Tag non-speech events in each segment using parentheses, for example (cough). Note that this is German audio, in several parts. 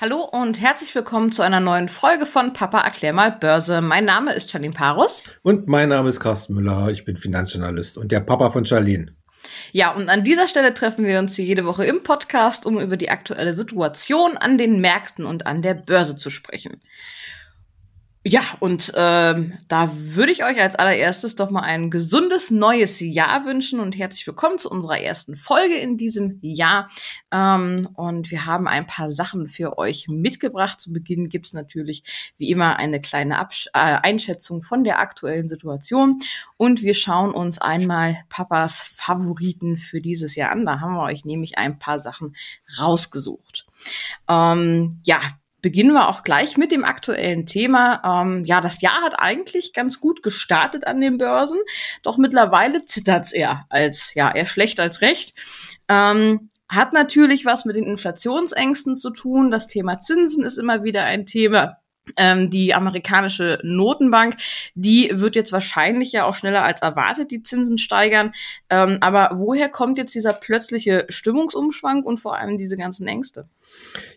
Hallo und herzlich willkommen zu einer neuen Folge von Papa erklär mal Börse. Mein Name ist Charlene Parus. Und mein Name ist Carsten Müller. Ich bin Finanzjournalist und der Papa von Charlene. Ja, und an dieser Stelle treffen wir uns hier jede Woche im Podcast, um über die aktuelle Situation an den Märkten und an der Börse zu sprechen. Ja, und ähm, da würde ich euch als allererstes doch mal ein gesundes neues Jahr wünschen und herzlich willkommen zu unserer ersten Folge in diesem Jahr. Ähm, und wir haben ein paar Sachen für euch mitgebracht. Zu Beginn gibt's natürlich wie immer eine kleine Absch äh, Einschätzung von der aktuellen Situation. Und wir schauen uns einmal Papas Favoriten für dieses Jahr an. Da haben wir euch nämlich ein paar Sachen rausgesucht. Ähm, ja, beginnen wir auch gleich mit dem aktuellen Thema. Ähm, ja, das Jahr hat eigentlich ganz gut gestartet an den Börsen, doch mittlerweile zittert's eher als, ja, eher schlecht als recht. Ähm, hat natürlich was mit den Inflationsängsten zu tun. Das Thema Zinsen ist immer wieder ein Thema. Ähm, die amerikanische Notenbank, die wird jetzt wahrscheinlich ja auch schneller als erwartet die Zinsen steigern. Ähm, aber woher kommt jetzt dieser plötzliche Stimmungsumschwang und vor allem diese ganzen Ängste?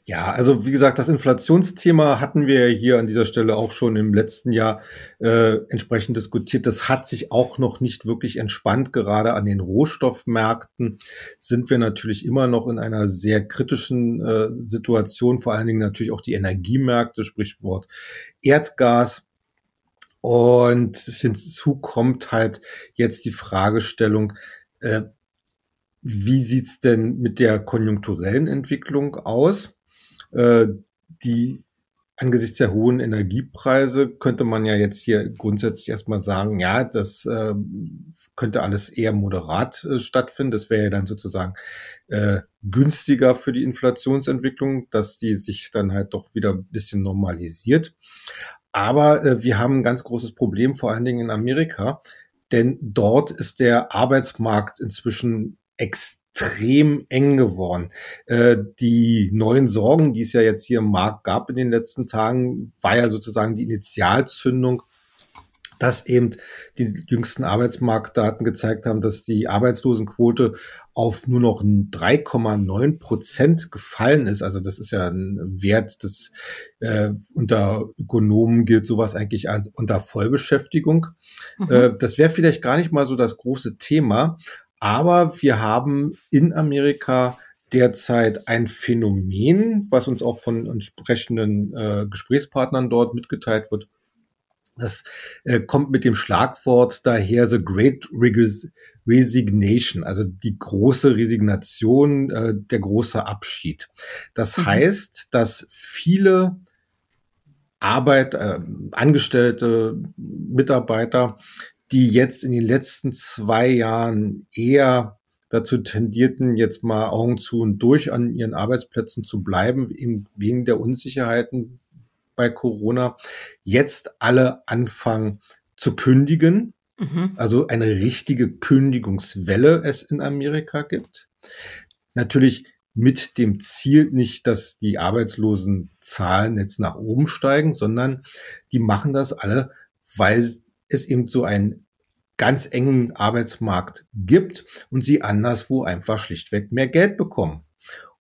Ja, also wie gesagt, das Inflationsthema hatten wir hier an dieser Stelle auch schon im letzten Jahr äh, entsprechend diskutiert. Das hat sich auch noch nicht wirklich entspannt. Gerade an den Rohstoffmärkten sind wir natürlich immer noch in einer sehr kritischen äh, Situation. Vor allen Dingen natürlich auch die Energiemärkte, Sprichwort Erdgas. Und hinzu kommt halt jetzt die Fragestellung, äh, wie sieht's denn mit der konjunkturellen Entwicklung aus? Äh, die angesichts der hohen Energiepreise könnte man ja jetzt hier grundsätzlich erstmal sagen, ja, das äh, könnte alles eher moderat äh, stattfinden. Das wäre ja dann sozusagen äh, günstiger für die Inflationsentwicklung, dass die sich dann halt doch wieder ein bisschen normalisiert. Aber wir haben ein ganz großes Problem, vor allen Dingen in Amerika, denn dort ist der Arbeitsmarkt inzwischen extrem eng geworden. Äh, die neuen Sorgen, die es ja jetzt hier im Markt gab in den letzten Tagen, war ja sozusagen die Initialzündung dass eben die jüngsten Arbeitsmarktdaten gezeigt haben, dass die Arbeitslosenquote auf nur noch 3,9 Prozent gefallen ist. Also das ist ja ein Wert, das äh, unter Ökonomen gilt sowas eigentlich als unter Vollbeschäftigung. Mhm. Äh, das wäre vielleicht gar nicht mal so das große Thema, aber wir haben in Amerika derzeit ein Phänomen, was uns auch von entsprechenden äh, Gesprächspartnern dort mitgeteilt wird. Das äh, kommt mit dem Schlagwort daher The Great Resignation, also die große Resignation, äh, der große Abschied. Das mhm. heißt, dass viele Arbeit, äh, Angestellte, Mitarbeiter die jetzt in den letzten zwei Jahren eher dazu tendierten, jetzt mal Augen zu und durch an ihren Arbeitsplätzen zu bleiben, eben wegen der Unsicherheiten bei Corona, jetzt alle anfangen zu kündigen. Mhm. Also eine richtige Kündigungswelle es in Amerika gibt. Natürlich mit dem Ziel nicht, dass die Arbeitslosenzahlen jetzt nach oben steigen, sondern die machen das alle, weil es eben so einen ganz engen Arbeitsmarkt gibt und sie anderswo einfach schlichtweg mehr Geld bekommen.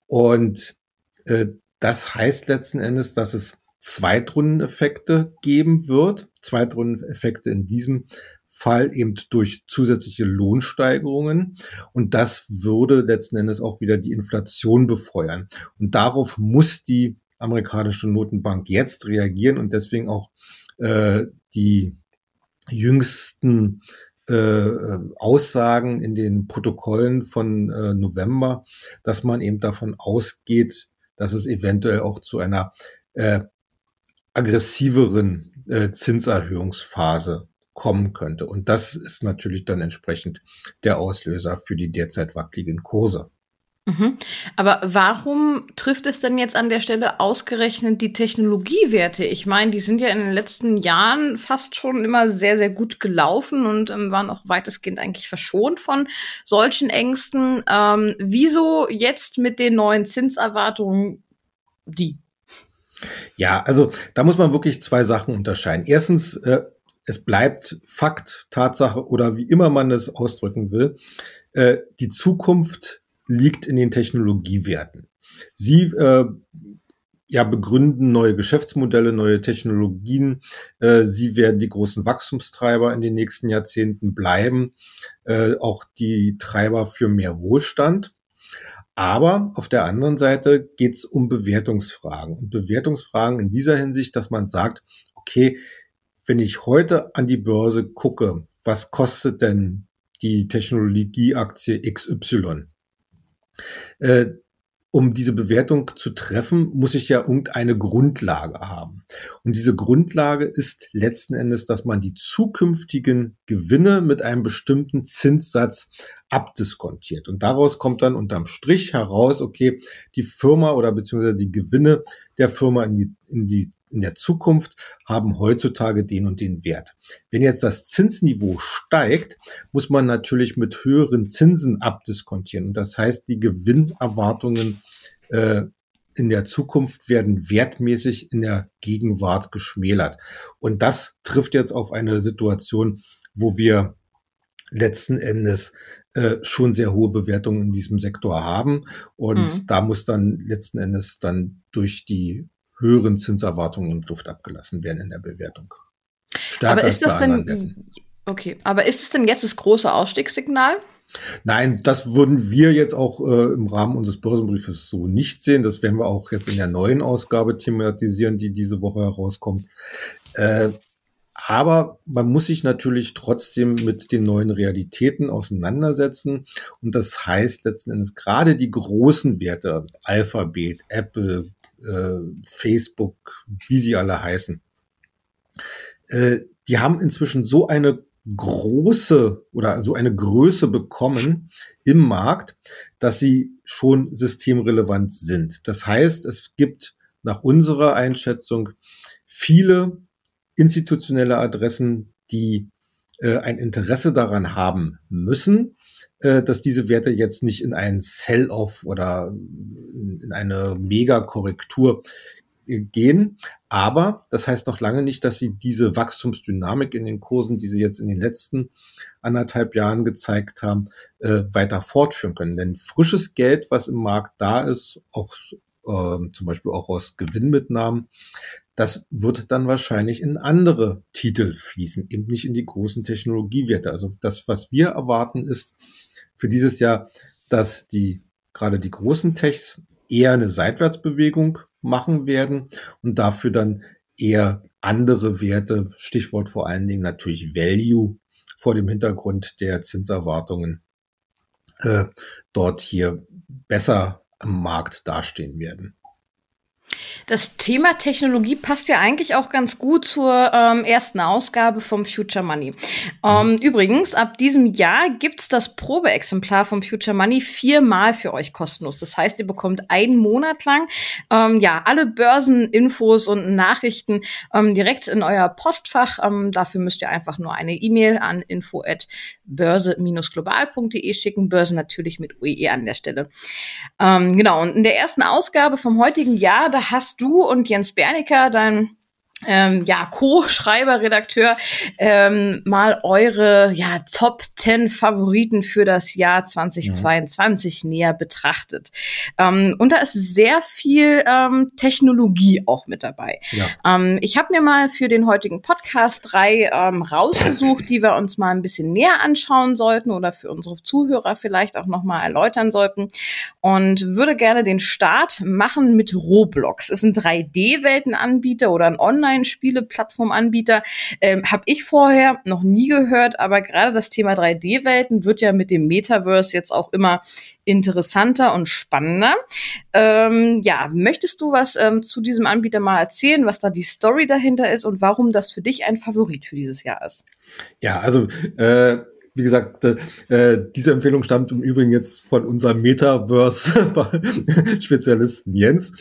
Und äh, das heißt letzten Endes, dass es Zweitrundeneffekte geben wird. Zweitrundeneffekte in diesem Fall eben durch zusätzliche Lohnsteigerungen. Und das würde letzten Endes auch wieder die Inflation befeuern. Und darauf muss die amerikanische Notenbank jetzt reagieren und deswegen auch äh, die jüngsten äh, Aussagen in den Protokollen von äh, November, dass man eben davon ausgeht, dass es eventuell auch zu einer äh, aggressiveren äh, Zinserhöhungsphase kommen könnte. Und das ist natürlich dann entsprechend der Auslöser für die derzeit wackeligen Kurse. Mhm. Aber warum trifft es denn jetzt an der Stelle ausgerechnet die Technologiewerte? Ich meine, die sind ja in den letzten Jahren fast schon immer sehr, sehr gut gelaufen und ähm, waren auch weitestgehend eigentlich verschont von solchen Ängsten. Ähm, wieso jetzt mit den neuen Zinserwartungen die? Ja, also da muss man wirklich zwei Sachen unterscheiden. Erstens, äh, es bleibt Fakt, Tatsache oder wie immer man es ausdrücken will, äh, die Zukunft liegt in den Technologiewerten. Sie äh, ja, begründen neue Geschäftsmodelle, neue Technologien. Äh, sie werden die großen Wachstumstreiber in den nächsten Jahrzehnten bleiben, äh, auch die Treiber für mehr Wohlstand. Aber auf der anderen Seite geht es um Bewertungsfragen. Und Bewertungsfragen in dieser Hinsicht, dass man sagt, okay, wenn ich heute an die Börse gucke, was kostet denn die Technologieaktie XY? Äh, um diese Bewertung zu treffen, muss ich ja irgendeine Grundlage haben. Und diese Grundlage ist letzten Endes, dass man die zukünftigen Gewinne mit einem bestimmten Zinssatz abdiskontiert. Und daraus kommt dann unterm Strich heraus, okay, die Firma oder beziehungsweise die Gewinne der Firma in die, in die in der Zukunft haben heutzutage den und den Wert. Wenn jetzt das Zinsniveau steigt, muss man natürlich mit höheren Zinsen abdiskontieren. Und das heißt, die Gewinnerwartungen äh, in der Zukunft werden wertmäßig in der Gegenwart geschmälert. Und das trifft jetzt auf eine Situation, wo wir letzten Endes äh, schon sehr hohe Bewertungen in diesem Sektor haben. Und mhm. da muss dann letzten Endes dann durch die höheren Zinserwartungen im Duft abgelassen werden in der Bewertung. Stärker aber ist das denn, okay, aber ist es denn jetzt das große Ausstiegssignal? Nein, das würden wir jetzt auch äh, im Rahmen unseres Börsenbriefes so nicht sehen. Das werden wir auch jetzt in der neuen Ausgabe thematisieren, die diese Woche herauskommt. Äh, aber man muss sich natürlich trotzdem mit den neuen Realitäten auseinandersetzen. Und das heißt letzten Endes gerade die großen Werte, Alphabet, Apple, Facebook, wie sie alle heißen, äh, die haben inzwischen so eine große oder so eine Größe bekommen im Markt, dass sie schon systemrelevant sind. Das heißt, es gibt nach unserer Einschätzung viele institutionelle Adressen, die äh, ein Interesse daran haben müssen, äh, dass diese Werte jetzt nicht in einen Sell-off oder in eine Mega-Korrektur gehen. Aber das heißt noch lange nicht, dass sie diese Wachstumsdynamik in den Kursen, die sie jetzt in den letzten anderthalb Jahren gezeigt haben, äh, weiter fortführen können. Denn frisches Geld, was im Markt da ist, auch äh, zum Beispiel auch aus Gewinnmitnahmen, das wird dann wahrscheinlich in andere Titel fließen, eben nicht in die großen Technologiewerte. Also das, was wir erwarten, ist für dieses Jahr, dass die gerade die großen Techs eher eine Seitwärtsbewegung machen werden und dafür dann eher andere Werte, Stichwort vor allen Dingen natürlich Value vor dem Hintergrund der Zinserwartungen, äh, dort hier besser am Markt dastehen werden. Das Thema Technologie passt ja eigentlich auch ganz gut zur ähm, ersten Ausgabe vom Future Money. Ähm, mhm. Übrigens, ab diesem Jahr gibt's das Probeexemplar vom Future Money viermal für euch kostenlos. Das heißt, ihr bekommt einen Monat lang ähm, ja alle Börseninfos und Nachrichten ähm, direkt in euer Postfach. Ähm, dafür müsst ihr einfach nur eine E-Mail an info at börse-global.de schicken. Börse natürlich mit UE an der Stelle. Ähm, genau, und in der ersten Ausgabe vom heutigen Jahr, da hast du und Jens Bernicker, dein ähm, ja, Co-Schreiber, Redakteur, ähm, mal eure ja, Top 10 Favoriten für das Jahr 2022 ja. näher betrachtet. Ähm, und da ist sehr viel ähm, Technologie auch mit dabei. Ja. Ähm, ich habe mir mal für den heutigen Podcast drei ähm, rausgesucht, die wir uns mal ein bisschen näher anschauen sollten oder für unsere Zuhörer vielleicht auch nochmal erläutern sollten. Und würde gerne den Start machen mit Roblox. Es ist ein 3D-Weltenanbieter oder ein Online Online-Spiele-Plattformanbieter. Ähm, Habe ich vorher noch nie gehört, aber gerade das Thema 3D-Welten wird ja mit dem Metaverse jetzt auch immer interessanter und spannender. Ähm, ja, möchtest du was ähm, zu diesem Anbieter mal erzählen, was da die Story dahinter ist und warum das für dich ein Favorit für dieses Jahr ist? Ja, also äh wie gesagt, äh, diese Empfehlung stammt im Übrigen jetzt von unserem Metaverse-Spezialisten Jens.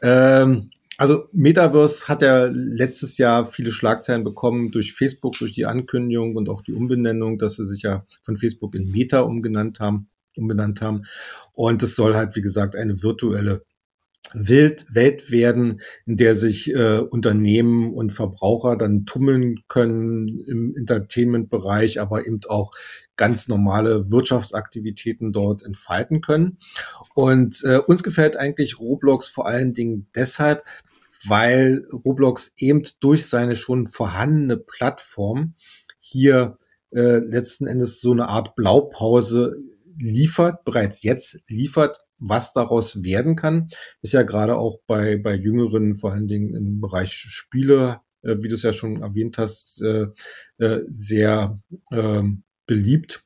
Ähm, also Metaverse hat ja letztes Jahr viele Schlagzeilen bekommen durch Facebook, durch die Ankündigung und auch die Umbenennung, dass sie sich ja von Facebook in Meta umgenannt haben, umbenannt haben. Und es soll halt, wie gesagt, eine virtuelle Welt werden, in der sich äh, Unternehmen und Verbraucher dann tummeln können im Entertainment-Bereich, aber eben auch ganz normale Wirtschaftsaktivitäten dort entfalten können. Und äh, uns gefällt eigentlich Roblox vor allen Dingen deshalb, weil Roblox eben durch seine schon vorhandene Plattform hier äh, letzten Endes so eine Art Blaupause liefert, bereits jetzt liefert, was daraus werden kann, ist ja gerade auch bei, bei Jüngeren, vor allen Dingen im Bereich Spiele, äh, wie du es ja schon erwähnt hast, äh, äh, sehr äh, beliebt.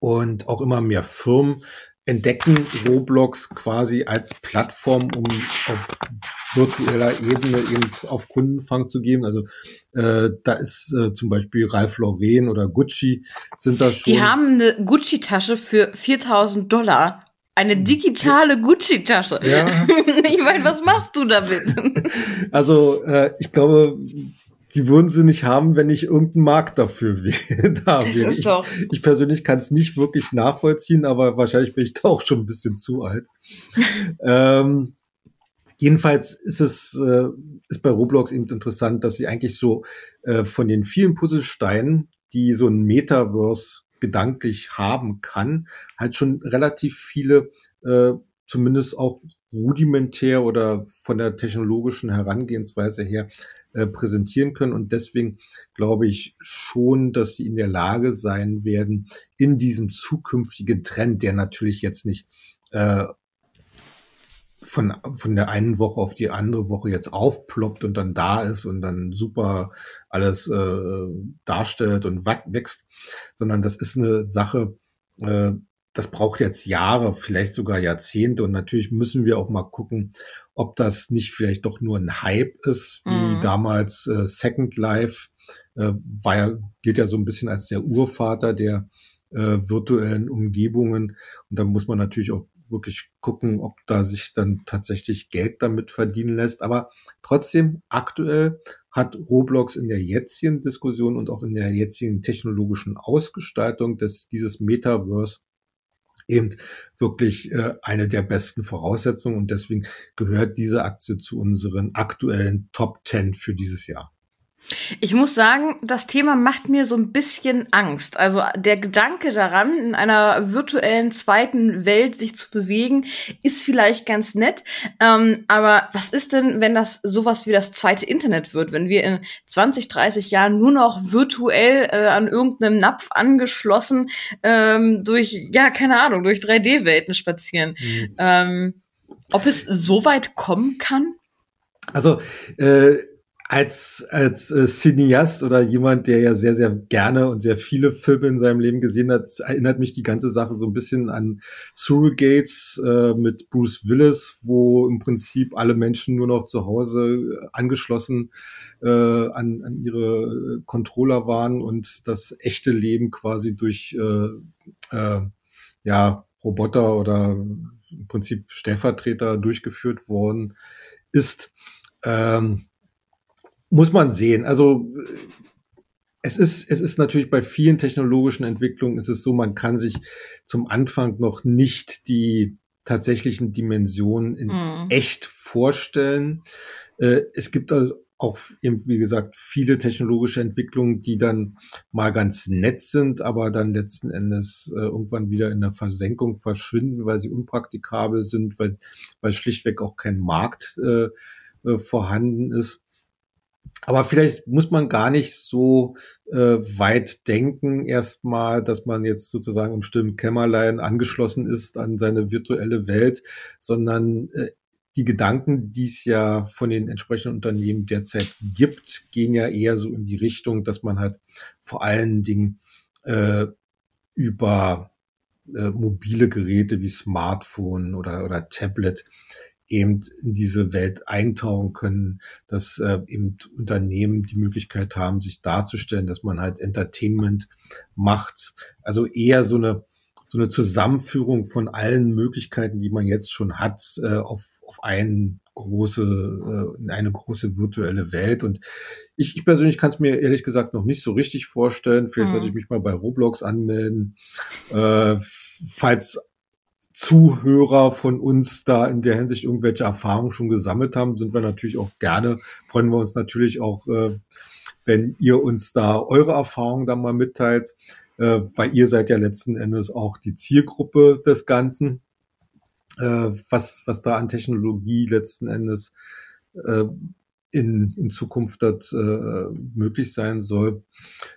Und auch immer mehr Firmen entdecken Roblox quasi als Plattform, um auf virtueller Ebene eben auf Kundenfang zu geben. Also äh, da ist äh, zum Beispiel Ralph Lauren oder Gucci sind da schon. Die haben eine Gucci-Tasche für 4000 Dollar eine digitale Gucci-Tasche. Ja. (laughs) ich meine, was machst du damit? (laughs) Also, äh, ich glaube, die würden sie nicht haben, wenn ich irgendeinen Markt dafür (laughs) da das wäre. Ist doch ich, ich persönlich kann es nicht wirklich nachvollziehen, aber wahrscheinlich bin ich da auch schon ein bisschen zu alt. (laughs) ähm, jedenfalls ist es äh, ist bei Roblox eben interessant, dass sie eigentlich so äh, von den vielen Puzzlesteinen, die so ein Metaverse gedanklich haben kann, halt schon relativ viele, äh, zumindest auch rudimentär oder von der technologischen Herangehensweise her äh, präsentieren können. Und deswegen glaube ich schon, dass sie in der Lage sein werden, in diesem zukünftigen Trend, der natürlich jetzt nicht äh, von, von der einen Woche auf die andere Woche jetzt aufploppt und dann da ist und dann super alles äh, darstellt und wächst, sondern das ist eine Sache, äh, das braucht jetzt Jahre, vielleicht sogar Jahrzehnte. Und natürlich müssen wir auch mal gucken, ob das nicht vielleicht doch nur ein Hype ist, wie mhm. damals äh, Second Life, äh, war ja, gilt ja so ein bisschen als der Urvater der äh, virtuellen Umgebungen. Und da muss man natürlich auch wirklich gucken, ob da sich dann tatsächlich Geld damit verdienen lässt. Aber trotzdem, aktuell hat Roblox in der jetzigen Diskussion und auch in der jetzigen technologischen Ausgestaltung des, dieses Metaverse eben wirklich äh, eine der besten Voraussetzungen und deswegen gehört diese Aktie zu unseren aktuellen Top 10 für dieses Jahr. Ich muss sagen, das Thema macht mir so ein bisschen Angst. Also der Gedanke daran, in einer virtuellen zweiten Welt sich zu bewegen, ist vielleicht ganz nett. Ähm, aber was ist denn, wenn das sowas wie das zweite Internet wird? Wenn wir in 20, 30 Jahren nur noch virtuell äh, an irgendeinem Napf angeschlossen ähm, durch, ja, keine Ahnung, durch 3D-Welten spazieren. Mhm. Ähm, ob es so weit kommen kann? Also, äh als, als äh, Cineast oder jemand, der ja sehr, sehr gerne und sehr viele Filme in seinem Leben gesehen hat, erinnert mich die ganze Sache so ein bisschen an Surrogates äh, mit Bruce Willis, wo im Prinzip alle Menschen nur noch zu Hause äh, angeschlossen äh, an, an ihre Controller waren und das echte Leben quasi durch äh, äh, ja, Roboter oder im Prinzip Stellvertreter durchgeführt worden ist. Ähm, muss man sehen. Also es ist, es ist natürlich bei vielen technologischen Entwicklungen ist es so, man kann sich zum Anfang noch nicht die tatsächlichen Dimensionen in mm. echt vorstellen. Äh, es gibt also auch eben, wie gesagt, viele technologische Entwicklungen, die dann mal ganz nett sind, aber dann letzten Endes äh, irgendwann wieder in der Versenkung verschwinden, weil sie unpraktikabel sind, weil, weil schlichtweg auch kein Markt äh, äh vorhanden ist. Aber vielleicht muss man gar nicht so äh, weit denken, erstmal, dass man jetzt sozusagen im stillen Kämmerlein angeschlossen ist an seine virtuelle Welt, sondern äh, die Gedanken, die es ja von den entsprechenden Unternehmen derzeit gibt, gehen ja eher so in die Richtung, dass man halt vor allen Dingen äh, über äh, mobile Geräte wie Smartphone oder, oder Tablet eben in diese Welt eintauchen können, dass äh, eben Unternehmen die Möglichkeit haben, sich darzustellen, dass man halt Entertainment macht. Also eher so eine so eine Zusammenführung von allen Möglichkeiten, die man jetzt schon hat, äh, auf, auf einen große, äh, in eine große virtuelle Welt. Und ich, ich persönlich kann es mir ehrlich gesagt noch nicht so richtig vorstellen. Vielleicht mhm. sollte ich mich mal bei Roblox anmelden. Äh, falls Zuhörer von uns da in der Hinsicht irgendwelche Erfahrungen schon gesammelt haben, sind wir natürlich auch gerne, freuen wir uns natürlich auch, äh, wenn ihr uns da eure Erfahrungen dann mal mitteilt, äh, weil ihr seid ja letzten Endes auch die Zielgruppe des Ganzen, äh, was, was da an Technologie letzten Endes in, in Zukunft äh, möglich sein soll.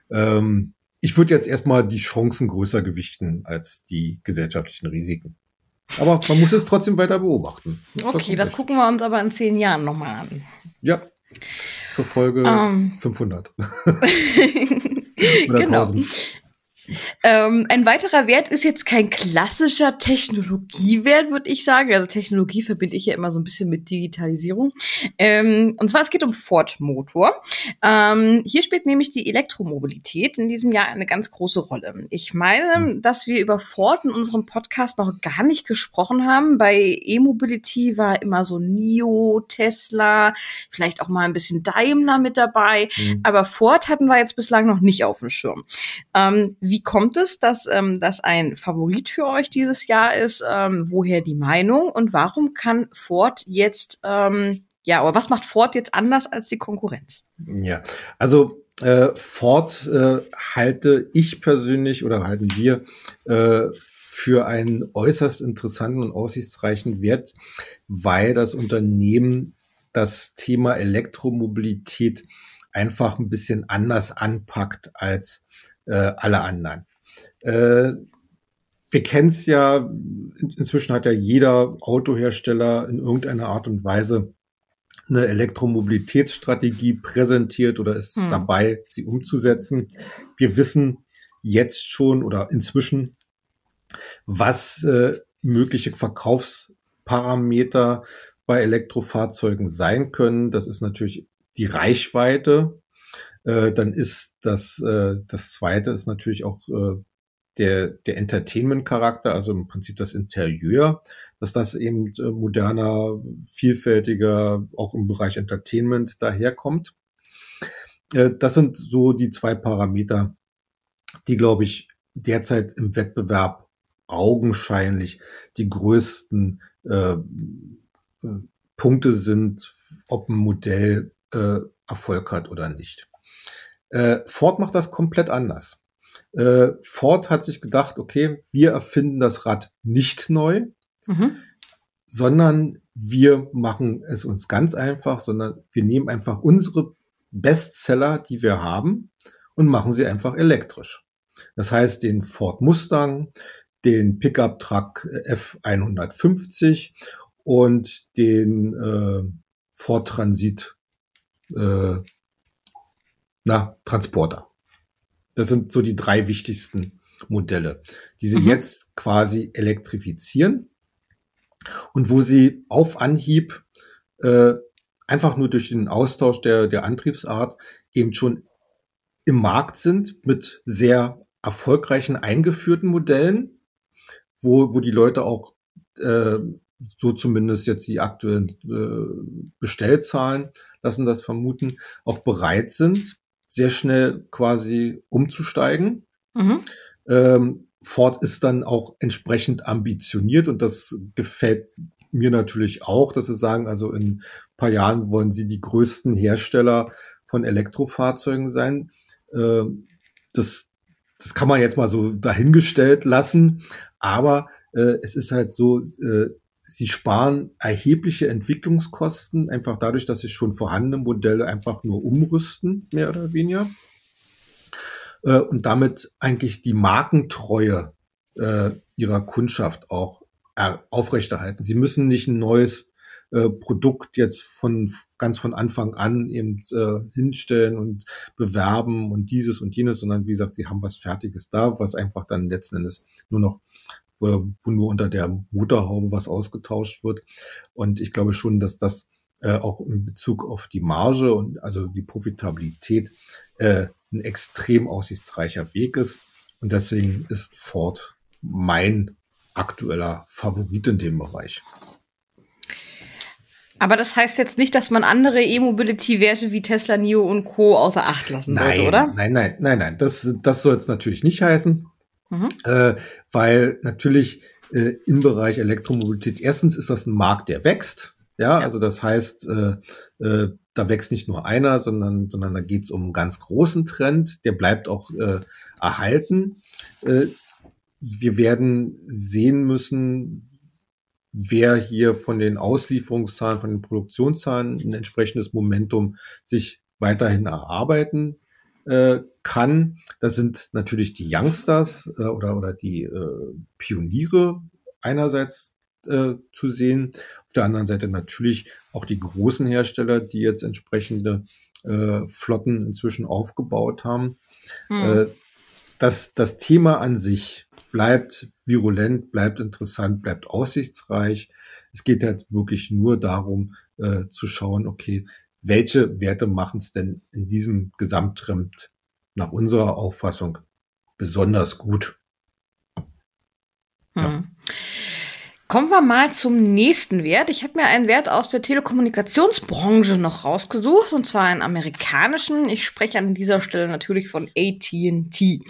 Ähm, ich würde jetzt erstmal die Chancen größer gewichten als die gesellschaftlichen Risiken. Aber man muss es trotzdem weiter beobachten. Das okay, das gucken wir uns aber in zehn Jahren nochmal an. Ja, zur Folge um. 500. (laughs) genau. 1000. Ähm, ein weiterer Wert ist jetzt kein klassischer Technologiewert, würde ich sagen. Also Technologie verbinde ich ja immer so ein bisschen mit Digitalisierung. Ähm, und zwar es geht um Ford-Motor. Ähm, hier spielt nämlich die Elektromobilität in diesem Jahr eine ganz große Rolle. Ich meine, hm. dass wir über Ford in unserem Podcast noch gar nicht gesprochen haben. Bei E-Mobility war immer so NIO, Tesla, vielleicht auch mal ein bisschen Daimler mit dabei. Mhm. Aber Ford hatten wir jetzt bislang noch nicht auf dem Schirm. Ähm, kommt es, dass ähm, das ein Favorit für euch dieses Jahr ist? Ähm, woher die Meinung und warum kann Ford jetzt, ähm, ja, aber was macht Ford jetzt anders als die Konkurrenz? Ja, also äh, Ford äh, halte ich persönlich oder halten wir äh, für einen äußerst interessanten und aussichtsreichen Wert, weil das Unternehmen das Thema Elektromobilität einfach ein bisschen anders anpackt als äh, alle anderen. Äh, wir kennen es ja, in, inzwischen hat ja jeder Autohersteller in irgendeiner Art und Weise eine Elektromobilitätsstrategie präsentiert oder ist hm. dabei, sie umzusetzen. Wir wissen jetzt schon oder inzwischen, was äh, mögliche Verkaufsparameter bei Elektrofahrzeugen sein können. Das ist natürlich die Reichweite, äh, dann ist das, äh, das zweite ist natürlich auch äh, der, der Entertainment-Charakter, also im Prinzip das Interieur, dass das eben äh, moderner, vielfältiger, auch im Bereich Entertainment daherkommt. Äh, das sind so die zwei Parameter, die, glaube ich, derzeit im Wettbewerb augenscheinlich die größten äh, Punkte sind, ob ein Modell äh, Erfolg hat oder nicht. Äh, Ford macht das komplett anders. Äh, Ford hat sich gedacht, okay, wir erfinden das Rad nicht neu, mhm. sondern wir machen es uns ganz einfach, sondern wir nehmen einfach unsere Bestseller, die wir haben, und machen sie einfach elektrisch. Das heißt, den Ford Mustang, den Pickup Truck F150 und den äh, Ford Transit äh, na, Transporter. Das sind so die drei wichtigsten Modelle, die sie mhm. jetzt quasi elektrifizieren und wo sie auf Anhieb äh, einfach nur durch den Austausch der, der Antriebsart eben schon im Markt sind mit sehr erfolgreichen eingeführten Modellen, wo, wo die Leute auch äh, so zumindest jetzt die aktuellen äh, Bestellzahlen lassen das vermuten, auch bereit sind, sehr schnell quasi umzusteigen. Mhm. Ähm, Ford ist dann auch entsprechend ambitioniert und das gefällt mir natürlich auch, dass sie sagen, also in ein paar Jahren wollen sie die größten Hersteller von Elektrofahrzeugen sein. Ähm, das, das kann man jetzt mal so dahingestellt lassen, aber äh, es ist halt so, äh, sie sparen erhebliche Entwicklungskosten, einfach dadurch, dass sie schon vorhandene Modelle einfach nur umrüsten, mehr oder weniger. Äh, und damit eigentlich die Markentreue äh, ihrer Kundschaft auch aufrechterhalten. Sie müssen nicht ein neues äh, Produkt jetzt von ganz von Anfang an eben äh, hinstellen und bewerben und dieses und jenes, sondern wie gesagt, sie haben was Fertiges da, was einfach dann letzten Endes nur noch wo, wo nur unter der Motorhaube was ausgetauscht wird. Und ich glaube schon, dass das äh, auch in Bezug auf die Marge und also die Profitabilität äh, ein extrem aussichtsreicher Weg ist. Und deswegen ist Ford mein aktueller Favorit in dem Bereich. Aber das heißt jetzt nicht, dass man andere E-Mobility-Werte wie Tesla, NIO und Co. außer Acht lassen nein, sollte, oder? Nein, nein, nein, nein. Das, das soll es natürlich nicht heißen. Mhm. Äh, weil natürlich äh, im Bereich Elektromobilität. Erstens ist das ein Markt, der wächst. Ja, ja. also das heißt, äh, äh, da wächst nicht nur einer, sondern, sondern da geht es um einen ganz großen Trend. Der bleibt auch äh, erhalten. Äh, wir werden sehen müssen, wer hier von den Auslieferungszahlen, von den Produktionszahlen ein entsprechendes Momentum sich weiterhin erarbeiten äh, kann. Das sind natürlich die Youngsters äh, oder, oder die äh, Pioniere einerseits äh, zu sehen. Auf der anderen Seite natürlich auch die großen Hersteller, die jetzt entsprechende äh, Flotten inzwischen aufgebaut haben. Hm. Äh, das, das Thema an sich bleibt virulent, bleibt interessant, bleibt aussichtsreich. Es geht halt wirklich nur darum äh, zu schauen, okay, welche Werte machen es denn in diesem Gesamttrend nach unserer Auffassung besonders gut? Hm. Ja. Kommen wir mal zum nächsten Wert. Ich habe mir einen Wert aus der Telekommunikationsbranche noch rausgesucht, und zwar einen amerikanischen. Ich spreche an dieser Stelle natürlich von AT&T.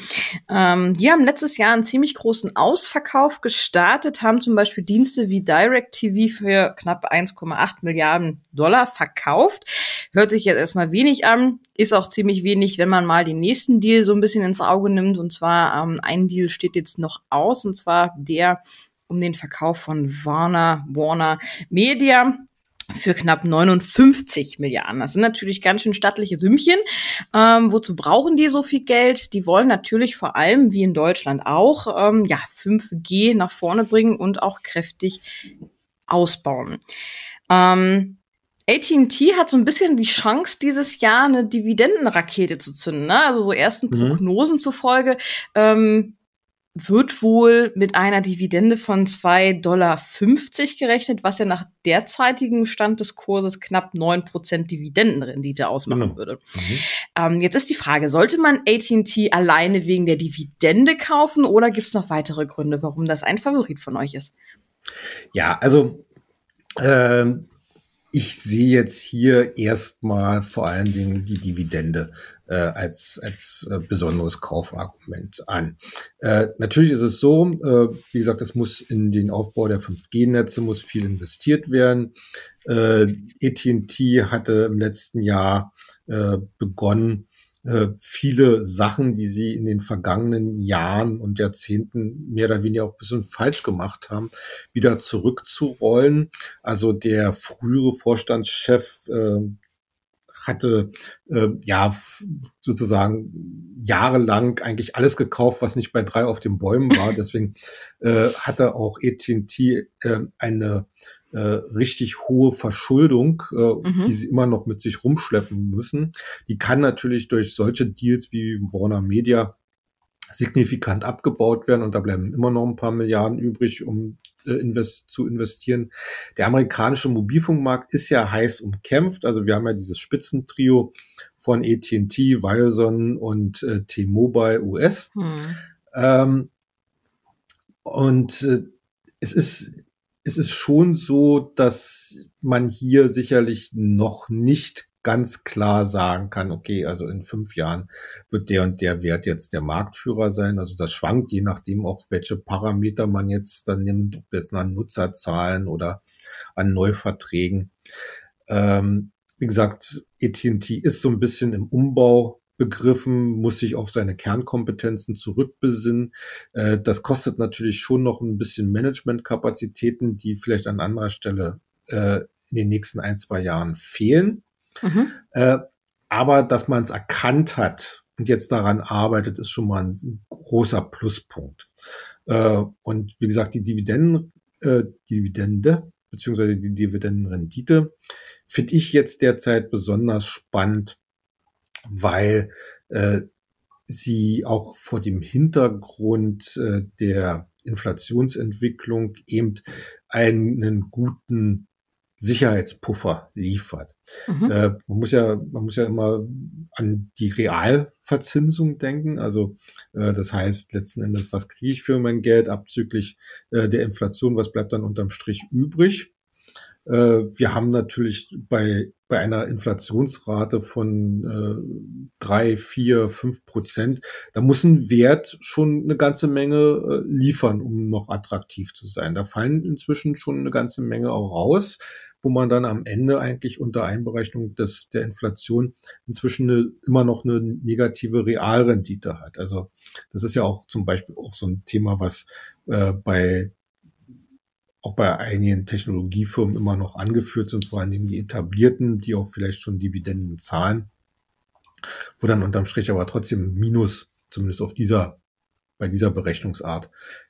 Ähm, die haben letztes Jahr einen ziemlich großen Ausverkauf gestartet, haben zum Beispiel Dienste wie DirecTV für knapp 1,8 Milliarden Dollar verkauft. Hört sich jetzt erstmal wenig an, ist auch ziemlich wenig, wenn man mal den nächsten Deal so ein bisschen ins Auge nimmt. Und zwar ähm, ein Deal steht jetzt noch aus, und zwar der um den Verkauf von Warner, Warner Media für knapp 59 Milliarden. Das sind natürlich ganz schön stattliche Sümmchen. Ähm, wozu brauchen die so viel Geld? Die wollen natürlich vor allem, wie in Deutschland auch, ähm, ja, 5G nach vorne bringen und auch kräftig ausbauen. Ähm, AT&T hat so ein bisschen die Chance, dieses Jahr eine Dividendenrakete zu zünden. Ne? Also so ersten mhm. Prognosen zufolge ähm, wird wohl mit einer Dividende von 2,50 Dollar gerechnet, was ja nach derzeitigem Stand des Kurses knapp 9% Dividendenrendite ausmachen genau. würde. Mhm. Ähm, jetzt ist die Frage, sollte man AT&T alleine wegen der Dividende kaufen oder gibt es noch weitere Gründe, warum das ein Favorit von euch ist? Ja, also ähm, ich sehe jetzt hier erstmal vor allen Dingen die Dividende äh, als, als äh, besonderes Kaufargument an. Äh, natürlich ist es so, äh, wie gesagt, es muss in den Aufbau der 5G-Netze muss viel investiert werden. Äh, AT&T hatte im letzten Jahr äh, begonnen, äh, viele Sachen, die sie in den vergangenen Jahren und Jahrzehnten mehr oder weniger auch ein bisschen falsch gemacht haben, wieder zurückzurollen. Also der frühere Vorstandschef äh, hatte äh, ja sozusagen jahrelang eigentlich alles gekauft, was nicht bei drei auf den Bäumen war. Deswegen äh, hatte auch AT&T äh, eine äh, richtig hohe Verschuldung, äh, mhm. die sie immer noch mit sich rumschleppen müssen. Die kann natürlich durch solche Deals wie Warner Media signifikant abgebaut werden und da bleiben immer noch ein paar Milliarden übrig, um äh, invest zu investieren. Der amerikanische Mobilfunkmarkt ist ja heiß umkämpft. Also wir haben ja dieses Spitzentrio von AT&T, Verizon und äh, T-Mobile US. Hm. Ähm, und äh, es ist es ist schon so, dass man hier sicherlich noch nicht ganz klar sagen kann, okay, also in fünf Jahren wird der und der Wert jetzt der Marktführer sein. Also das schwankt, je nachdem auch, welche Parameter man jetzt dann nimmt, ob jetzt an Nutzerzahlen oder an Neuverträgen. Ähm, wie gesagt, AT&T ist so ein bisschen im Umbau begriffen, muss sich auf seine Kernkompetenzen zurückbesinnen. Äh, das kostet natürlich schon noch ein bisschen Managementkapazitäten, die vielleicht an anderer Stelle äh, in den nächsten ein, zwei Jahren fehlen. Mhm. Äh, aber dass man es erkannt hat und jetzt daran arbeitet, ist schon mal ein großer Pluspunkt. und wie gesagt, die Dividenden, Dividende beziehungsweise die Dividendenrendite finde ich jetzt derzeit besonders spannend, weil äh, sie auch vor dem Hintergrund äh, der Inflationsentwicklung eben einen guten Sicherheitspuffer liefert. Mhm. Äh, man muss ja, man muss ja immer an die Realverzinsung denken. Also äh, das heißt letzten Endes, was kriege ich für mein Geld abzüglich äh, der Inflation? Was bleibt dann unterm Strich übrig? Äh, wir haben natürlich bei, bei einer Inflationsrate von äh, drei, vier, fünf Prozent, da muss ein Wert schon eine ganze Menge äh, liefern, um noch attraktiv zu sein. Da fallen inzwischen schon eine ganze Menge auch raus wo man dann am Ende eigentlich unter Einberechnung des, der Inflation inzwischen eine, immer noch eine negative Realrendite hat. Also das ist ja auch zum Beispiel auch so ein Thema, was äh, bei auch bei einigen Technologiefirmen immer noch angeführt sind, vor allem die etablierten, die auch vielleicht schon Dividenden zahlen, wo dann unterm Strich aber trotzdem Minus, zumindest auf dieser, bei dieser Berechnungsart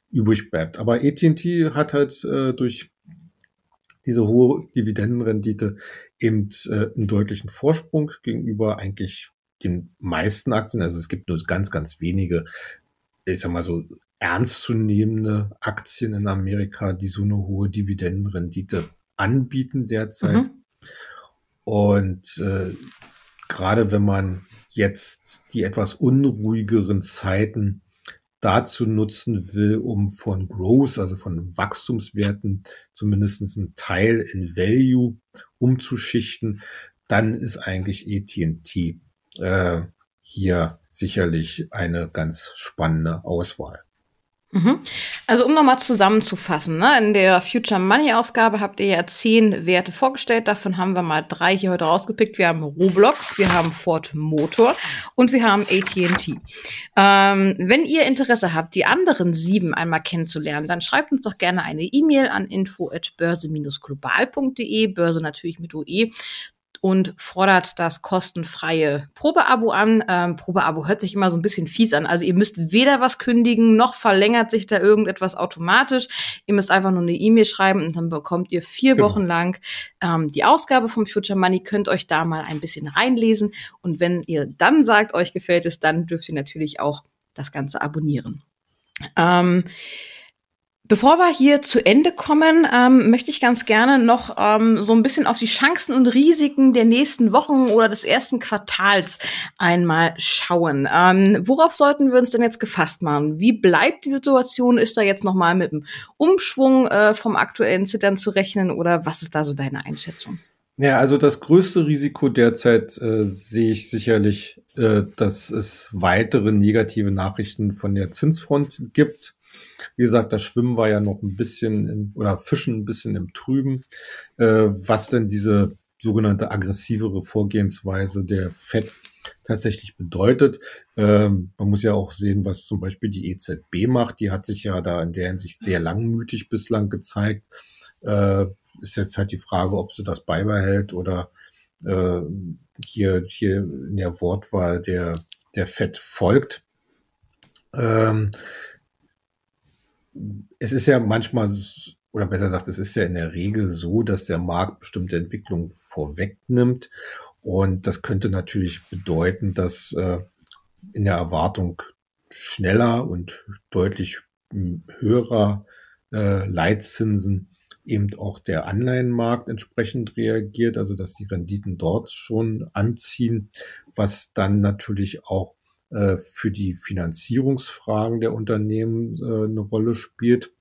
übrig bleibt. Aber AT&T hat halt äh, durch diese hohe Dividendenrendite eben äh, einen deutlichen Vorsprung gegenüber eigentlich den meisten Aktien. Also es gibt nur ganz, ganz wenige, ich sag mal so, ernstzunehmende Aktien in Amerika, die so eine hohe Dividendenrendite anbieten derzeit. Mhm. Und äh, gerade wenn man jetzt die etwas unruhigeren Zeiten dazu nutzen will, um von Growth, also von Wachstumswerten, zumindest einen Teil in Value umzuschichten, dann ist eigentlich AT&T äh, hier sicherlich eine ganz spannende Auswahl. Mhm. Also um nochmal zusammenzufassen, ne? in der Future Money Ausgabe habt ihr ja zehn Werte vorgestellt, davon haben wir mal drei hier heute rausgepickt. Wir haben Roblox, wir haben Ford Motor und wir haben AT&T. Ähm, wenn ihr Interesse habt, die anderen sieben einmal kennenzulernen, dann schreibt uns doch gerne eine E-Mail an info@börse-global.de, Börse natürlich mit OE und fordert das kostenfreie Probeabo an. Ähm, Probeabo hört sich immer so ein bisschen fies an. Also ihr müsst weder was kündigen, noch verlängert sich da irgendetwas automatisch. Ihr müsst einfach nur eine E-Mail schreiben und dann bekommt ihr vier genau. Wochen lang ähm, die Ausgabe vom Future Money, könnt euch da mal ein bisschen reinlesen. Und wenn ihr dann sagt, euch gefällt es, dann dürft ihr natürlich auch das Ganze abonnieren. Ähm, Bevor wir hier zu Ende kommen, ähm, möchte ich ganz gerne noch ähm, so ein bisschen auf die Chancen und Risiken der nächsten Wochen oder des ersten Quartals einmal schauen. Ähm, worauf sollten wir uns denn jetzt gefasst machen? Wie bleibt die Situation? Ist da jetzt noch mal mit einem Umschwung äh, vom aktuellen Zittern zu rechnen oder was ist da so deine Einschätzung? Ja, also das größte Risiko derzeit äh, sehe ich sicherlich, äh, dass es weitere negative Nachrichten von der Zinsfront gibt. Wie gesagt, das Schwimmen war ja noch ein bisschen im, oder Fischen ein bisschen im Trüben. Äh, was denn diese sogenannte aggressivere Vorgehensweise der FED tatsächlich bedeutet. Ähm, man muss ja auch sehen, was zum Beispiel die EZB macht. Die hat sich ja da in der Hinsicht sehr langmütig bislang gezeigt. Äh, ist jetzt halt die Frage, ob sie das beibehält oder äh, hier, hier in der Wortwahl der, der FED folgt. Ähm, es ist ja manchmal, oder besser gesagt, es ist ja in der Regel so, dass der Markt bestimmte Entwicklungen vorwegnimmt. Und das könnte natürlich bedeuten, dass äh, in der Erwartung schneller und deutlich höherer äh, Leitzinsen eben auch der Anleihenmarkt entsprechend reagiert, also dass die Renditen dort schon anziehen, was dann natürlich auch äh, für die Finanzierungsfragen der Unternehmen äh, eine Rolle spielt.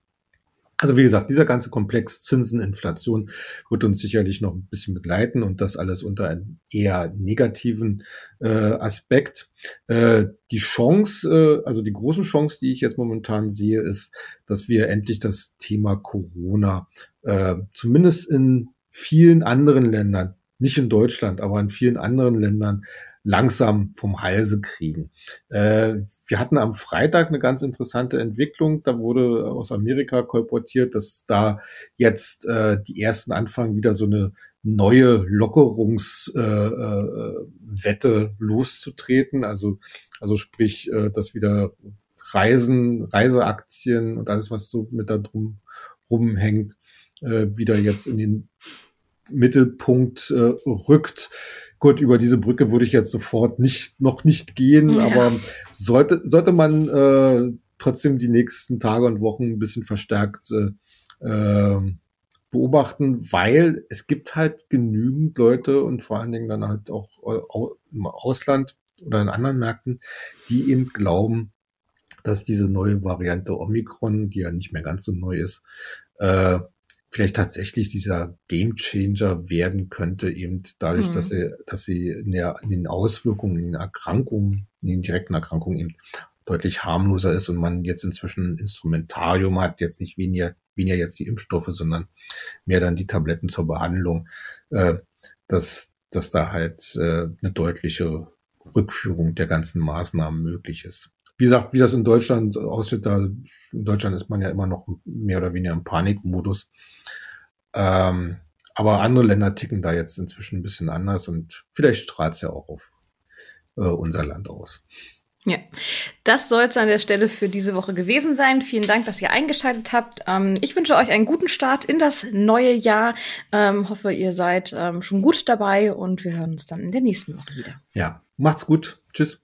Also wie gesagt, dieser ganze Komplex Zinsen, Inflation wird uns sicherlich noch ein bisschen begleiten und das alles unter einem eher negativen äh, Aspekt. Äh, die Chance, äh, also die große Chance, die ich jetzt momentan sehe, ist, dass wir endlich das Thema Corona äh, zumindest in vielen anderen Ländern, nicht in Deutschland, aber in vielen anderen Ländern langsam vom Halse kriegen. Äh, wir hatten am Freitag eine ganz interessante Entwicklung. Da wurde aus Amerika kolportiert, dass da jetzt äh, die ersten anfangen, wieder so eine neue Lockerungswette äh, äh, loszutreten. Also, also sprich, äh, dass wieder Reisen, Reiseaktien und alles, was so mit da drum rumhängt, äh, wieder jetzt in den Mittelpunkt rückt. Gut, über diese Brücke würde ich jetzt sofort nicht, noch nicht gehen, ja. aber sollte, sollte man äh, trotzdem die nächsten Tage und Wochen ein bisschen verstärkt äh, äh, beobachten, weil es gibt halt genügend Leute und vor allen Dingen dann halt auch, auch im Ausland oder in anderen Märkten, die eben glauben, dass diese neue Variante Omikron, die ja nicht mehr ganz so neu ist, äh, vielleicht tatsächlich dieser Gamechanger werden könnte, eben dadurch, mhm. dass sie, dass sie in, der, in den Auswirkungen, in den Erkrankungen, in den direkten Erkrankungen eben deutlich harmloser ist und man jetzt inzwischen ein Instrumentarium hat, jetzt nicht weniger, weniger jetzt die Impfstoffe, sondern mehr dann die Tabletten zur Behandlung, äh, dass, dass da halt äh, eine deutliche Rückführung der ganzen Maßnahmen möglich ist. Wie gesagt, wie das in Deutschland aussieht, da in Deutschland ist man ja immer noch mehr oder weniger im Panikmodus. Ähm, aber andere Länder ticken da jetzt inzwischen ein bisschen anders und vielleicht strahlt es ja auch auf äh, unser Land aus. Ja, das soll es an der Stelle für diese Woche gewesen sein. Vielen Dank, dass ihr eingeschaltet habt. Ähm, ich wünsche euch einen guten Start in das neue Jahr. Ähm, hoffe, ihr seid ähm, schon gut dabei und wir hören uns dann in der nächsten Woche wieder. Ja, macht's gut. Tschüss.